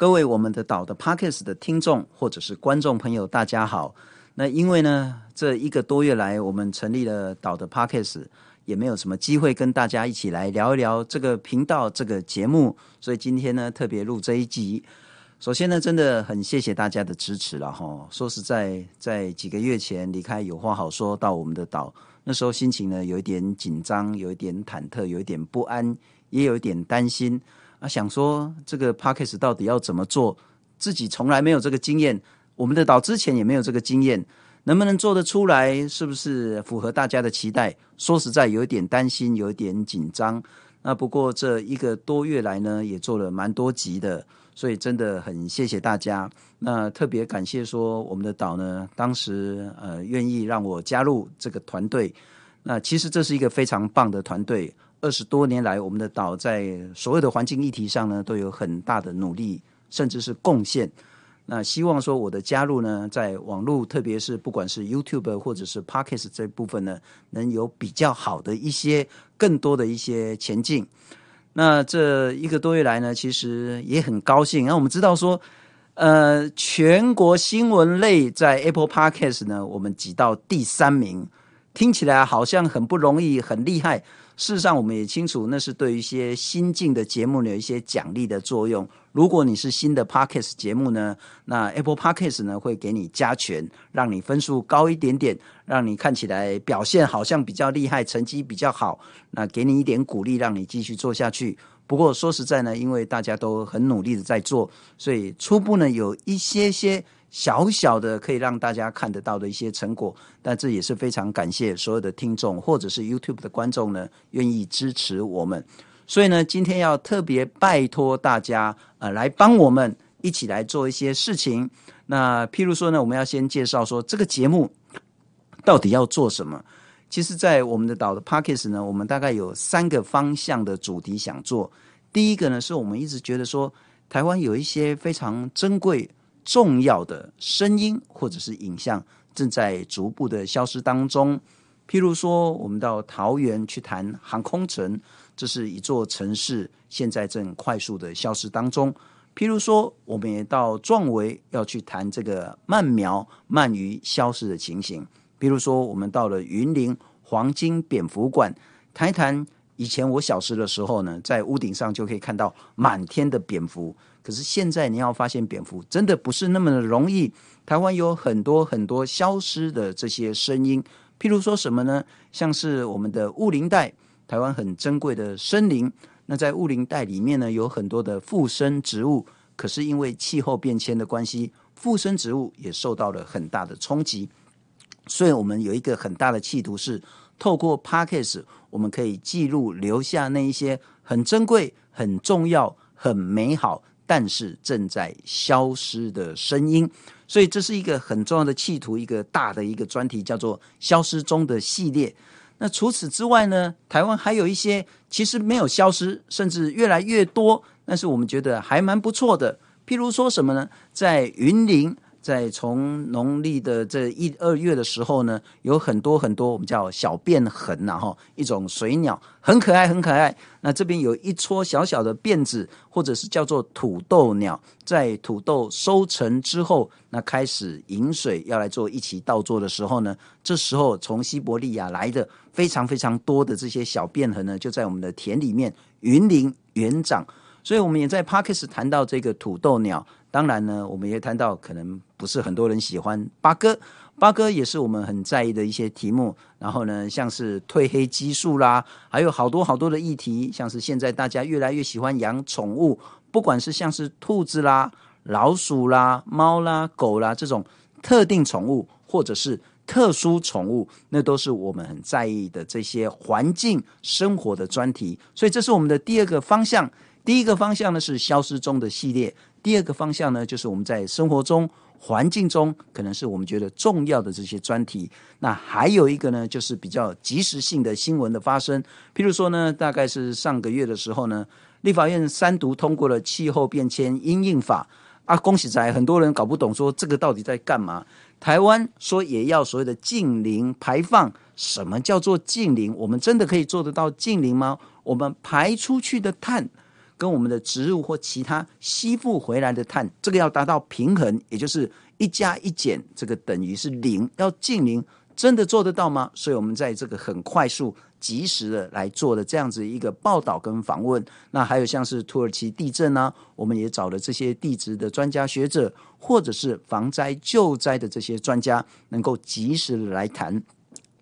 各位我们的岛的 Podcast 的听众或者是观众朋友，大家好。那因为呢，这一个多月来，我们成立了岛的 Podcast，也没有什么机会跟大家一起来聊一聊这个频道这个节目，所以今天呢，特别录这一集。首先呢，真的很谢谢大家的支持了哈。说实在，在几个月前离开有话好说到我们的岛，那时候心情呢，有一点紧张，有一点忐忑，有一点不安，也有一点担心。啊，想说这个 Podcast 到底要怎么做？自己从来没有这个经验，我们的岛之前也没有这个经验，能不能做得出来？是不是符合大家的期待？说实在，有一点担心，有一点紧张。那不过这一个多月来呢，也做了蛮多集的，所以真的很谢谢大家。那特别感谢说我们的岛呢，当时呃愿意让我加入这个团队。那其实这是一个非常棒的团队。二十多年来，我们的岛在所有的环境议题上呢，都有很大的努力，甚至是贡献。那希望说我的加入呢，在网络，特别是不管是 YouTube 或者是 Podcast 这部分呢，能有比较好的一些、更多的一些前进。那这一个多月来呢，其实也很高兴。那我们知道说，呃，全国新闻类在 Apple Podcast 呢，我们挤到第三名，听起来好像很不容易，很厉害。事实上，我们也清楚，那是对于一些新进的节目有一些奖励的作用。如果你是新的 Podcast 节目呢，那 Apple Podcast 呢会给你加权，让你分数高一点点，让你看起来表现好像比较厉害，成绩比较好，那给你一点鼓励，让你继续做下去。不过说实在呢，因为大家都很努力的在做，所以初步呢有一些些。小小的可以让大家看得到的一些成果，但这也是非常感谢所有的听众或者是 YouTube 的观众呢，愿意支持我们。所以呢，今天要特别拜托大家，呃，来帮我们一起来做一些事情。那譬如说呢，我们要先介绍说这个节目到底要做什么。其实，在我们的岛的 Podcast 呢，我们大概有三个方向的主题想做。第一个呢，是我们一直觉得说，台湾有一些非常珍贵。重要的声音或者是影像正在逐步的消失当中。譬如说，我们到桃园去谈航空城，这是一座城市，现在正快速的消失当中。譬如说，我们也到壮围要去谈这个鳗苗、鳗鱼消失的情形。譬如说，我们到了云林黄金蝙蝠馆，谈一谈以前我小时的时候呢，在屋顶上就可以看到满天的蝙蝠。可是现在你要发现蝙蝠真的不是那么的容易。台湾有很多很多消失的这些声音，譬如说什么呢？像是我们的雾林带，台湾很珍贵的森林。那在雾林带里面呢，有很多的附生植物。可是因为气候变迁的关系，附生植物也受到了很大的冲击。所以我们有一个很大的企图是，透过 Podcast，我们可以记录留下那一些很珍贵、很重要、很美好。但是正在消失的声音，所以这是一个很重要的企图，一个大的一个专题，叫做《消失中的系列》。那除此之外呢，台湾还有一些其实没有消失，甚至越来越多，但是我们觉得还蛮不错的。譬如说什么呢？在云林。在从农历的这一二月的时候呢，有很多很多我们叫小便痕呐，哈，一种水鸟，很可爱，很可爱。那这边有一撮小小的辫子，或者是叫做土豆鸟，在土豆收成之后，那开始饮水要来做一起稻作的时候呢，这时候从西伯利亚来的非常非常多的这些小便痕呢，就在我们的田里面云林园长。所以我们也在 Podcast 谈到这个土豆鸟。当然呢，我们也谈到可能不是很多人喜欢八哥，八哥也是我们很在意的一些题目。然后呢，像是褪黑激素啦，还有好多好多的议题，像是现在大家越来越喜欢养宠物，不管是像是兔子啦、老鼠啦、猫啦、狗啦这种特定宠物，或者是特殊宠物，那都是我们很在意的这些环境生活的专题。所以这是我们的第二个方向。第一个方向呢是消失中的系列。第二个方向呢，就是我们在生活中、环境中，可能是我们觉得重要的这些专题。那还有一个呢，就是比较即时性的新闻的发生。譬如说呢，大概是上个月的时候呢，立法院三读通过了气候变迁因应法啊，恭喜在很多人搞不懂，说这个到底在干嘛？台湾说也要所谓的近零排放，什么叫做近零？我们真的可以做得到近零吗？我们排出去的碳。跟我们的植入或其他吸附回来的碳，这个要达到平衡，也就是一加一减，这个等于是零，要近零，真的做得到吗？所以我们在这个很快速。及时的来做的这样子一个报道跟访问，那还有像是土耳其地震呢、我们也找了这些地质的专家学者，或者是防灾救灾的这些专家，能够及时的来谈。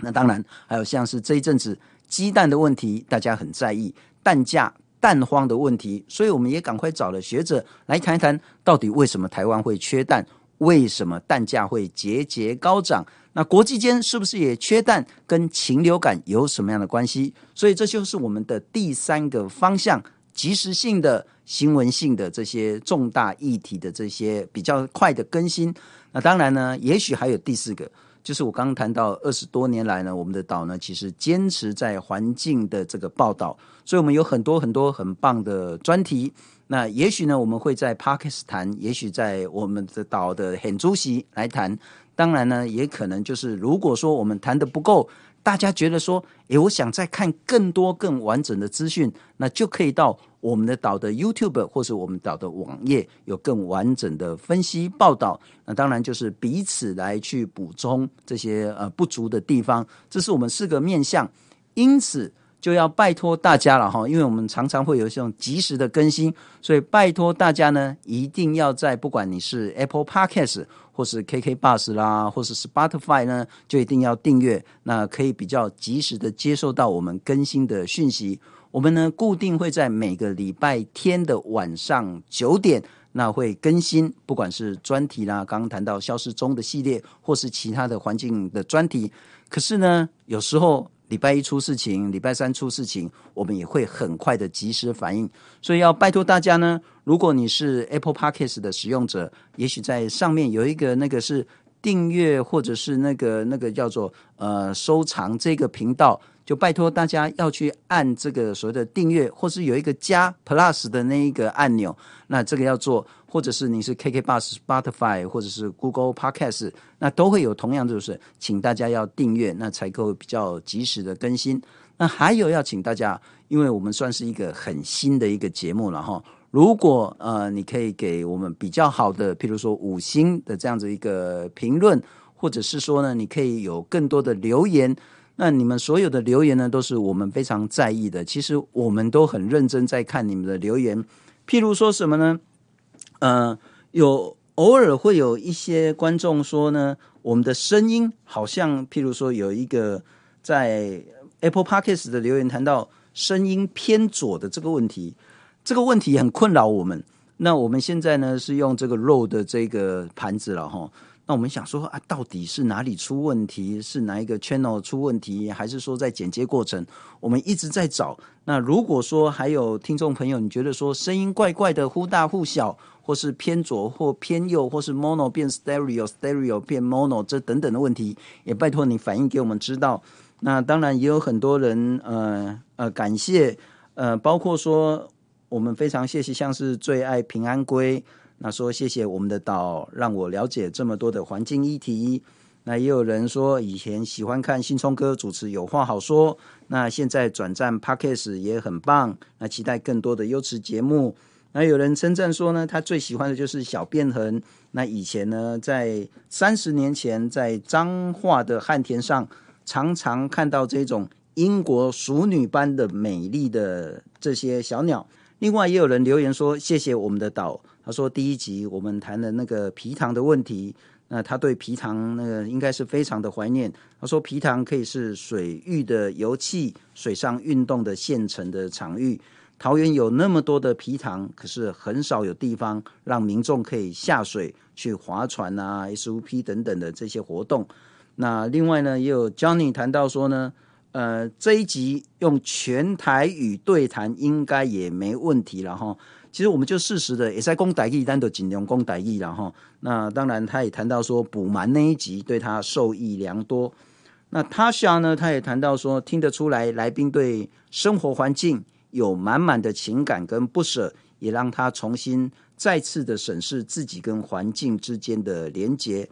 那当然还有像是这一阵子鸡蛋的问题，大家很在意蛋价、蛋荒的问题，所以我们也赶快找了学者来谈一谈，到底为什么台湾会缺蛋，为什么蛋价会节节高涨。那国际间是不是也缺蛋？跟禽流感有什么样的关系？所以这就是我们的第三个方向：及时性的、新闻性的这些重大议题的这些比较快的更新。那当然呢，也许还有第四个，就是我刚刚谈到二十多年来呢，我们的岛呢其实坚持在环境的这个报道，所以我们有很多很多很棒的专题。那也许呢，我们会在 Podcast 谈，也许在我们的岛的很主席来谈。当然呢，也可能就是，如果说我们谈的不够，大家觉得说，诶，我想再看更多更完整的资讯，那就可以到我们的岛的 YouTube 或是我们岛的网页有更完整的分析报道。那当然就是彼此来去补充这些呃不足的地方，这是我们四个面向。因此。就要拜托大家了哈，因为我们常常会有这种及时的更新，所以拜托大家呢，一定要在不管你是 Apple Podcast 或是 KK Bus 啦，或是 Spotify 呢，就一定要订阅，那可以比较及时的接受到我们更新的讯息。我们呢，固定会在每个礼拜天的晚上九点，那会更新，不管是专题啦，刚刚谈到消失中的系列，或是其他的环境的专题。可是呢，有时候。礼拜一出事情，礼拜三出事情，我们也会很快的及时反应。所以要拜托大家呢，如果你是 Apple Podcast 的使用者，也许在上面有一个那个是订阅，或者是那个那个叫做呃收藏这个频道。就拜托大家要去按这个所谓的订阅，或是有一个加 Plus 的那一个按钮，那这个要做，或者是你是 KKBus、Spotify 或者是 Google Podcast，那都会有同样就是，请大家要订阅，那才够比较及时的更新。那还有要请大家，因为我们算是一个很新的一个节目了哈，如果呃你可以给我们比较好的，譬如说五星的这样子一个评论，或者是说呢，你可以有更多的留言。那你们所有的留言呢，都是我们非常在意的。其实我们都很认真在看你们的留言。譬如说什么呢？呃，有偶尔会有一些观众说呢，我们的声音好像，譬如说有一个在 Apple Podcast 的留言谈到声音偏左的这个问题，这个问题很困扰我们。那我们现在呢是用这个 Rode 的这个盘子了哈。那我们想说啊，到底是哪里出问题？是哪一个 channel 出问题？还是说在剪接过程，我们一直在找？那如果说还有听众朋友，你觉得说声音怪怪的，忽大忽小，或是偏左或偏右，或是 mono 变 stereo，stereo 变 mono，这等等的问题，也拜托你反映给我们知道。那当然也有很多人，呃呃，感谢，呃，包括说我们非常谢谢，像是最爱平安龟。那说谢谢我们的岛，让我了解这么多的环境议题。那也有人说以前喜欢看新聪哥主持有话好说，那现在转战 Podcast 也很棒。那期待更多的优质节目。那有人称赞说呢，他最喜欢的就是小便横。那以前呢，在三十年前，在彰化的旱田上，常常看到这种英国淑女般的美丽的这些小鸟。另外也有人留言说谢谢我们的岛。他说：“第一集我们谈的那个皮塘的问题，那他对皮塘那个应该是非常的怀念。他说皮塘可以是水域的油气、水上运动的现成的场域。桃园有那么多的皮塘，可是很少有地方让民众可以下水去划船啊、SUP 等等的这些活动。那另外呢，也有 Johnny 谈到说呢，呃，这一集用全台语对谈应该也没问题了哈。”其实我们就适时的也在公台语，但都尽量公台语然后，那当然，他也谈到说补鳗那一集对他受益良多。那 Tasha 呢，他也谈到说听得出来来宾对生活环境有满满的情感跟不舍，也让他重新再次的审视自己跟环境之间的连结。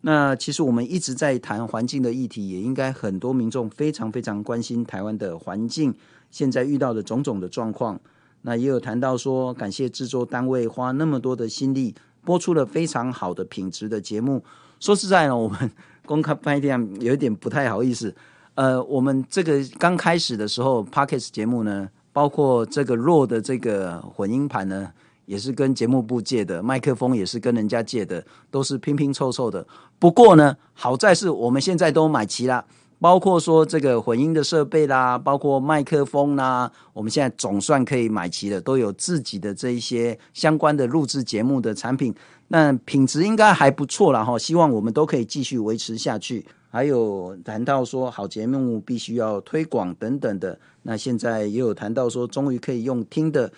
那其实我们一直在谈环境的议题，也应该很多民众非常非常关心台湾的环境现在遇到的种种的状况。那也有谈到说，感谢制作单位花那么多的心力，播出了非常好的品质的节目。说实在呢，我们公开拍电有一点不太好意思。呃，我们这个刚开始的时候，Podcast 节目呢，包括这个弱的这个混音盘呢，也是跟节目部借的，麦克风也是跟人家借的，都是拼拼凑凑的。不过呢，好在是我们现在都买齐了。包括说这个混音的设备啦，包括麦克风啦，我们现在总算可以买齐了，都有自己的这一些相关的录制节目的产品，那品质应该还不错啦哈，希望我们都可以继续维持下去。还有谈到说好节目必须要推广等等的，那现在也有谈到说终于可以用听的，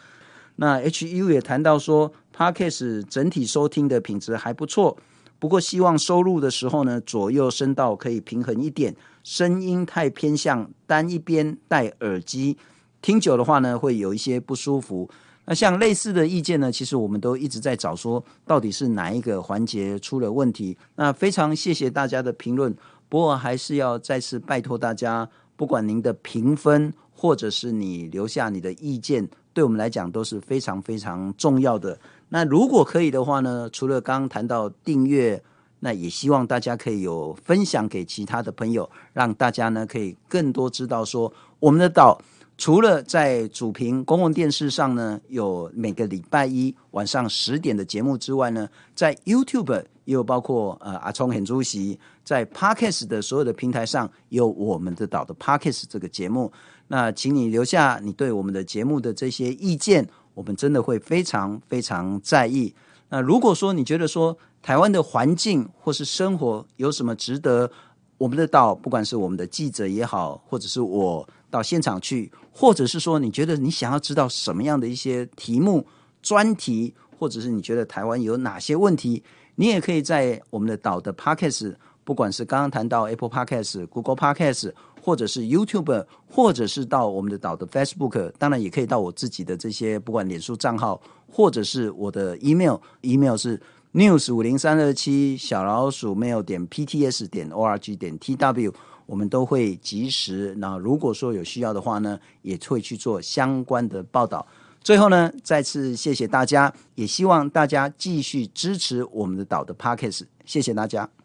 那 HU 也谈到说 Podcast 整体收听的品质还不错。不过，希望收录的时候呢，左右声道可以平衡一点，声音太偏向单一边，戴耳机听久的话呢，会有一些不舒服。那像类似的意见呢，其实我们都一直在找说，到底是哪一个环节出了问题。那非常谢谢大家的评论，不过还是要再次拜托大家，不管您的评分，或者是你留下你的意见，对我们来讲都是非常非常重要的。那如果可以的话呢，除了刚刚谈到订阅，那也希望大家可以有分享给其他的朋友，让大家呢可以更多知道说，我们的岛除了在主频公共电视上呢有每个礼拜一晚上十点的节目之外呢，在 YouTube 也有包括呃阿聪很主席在 Podcast 的所有的平台上有我们的岛的 Podcast 这个节目。那请你留下你对我们的节目的这些意见。我们真的会非常非常在意。那如果说你觉得说台湾的环境或是生活有什么值得我们的岛，不管是我们的记者也好，或者是我到现场去，或者是说你觉得你想要知道什么样的一些题目、专题，或者是你觉得台湾有哪些问题，你也可以在我们的岛的 Podcast，不管是刚刚谈到 Apple Podcast、Google Podcast。或者是 YouTube，或者是到我们的岛的 Facebook，当然也可以到我自己的这些不管脸书账号，或者是我的 email，email 是 news 五零三二七小老鼠 mail 点 pts 点 org 点 tw，我们都会及时。那如果说有需要的话呢，也会去做相关的报道。最后呢，再次谢谢大家，也希望大家继续支持我们的岛的 Podcast，谢谢大家。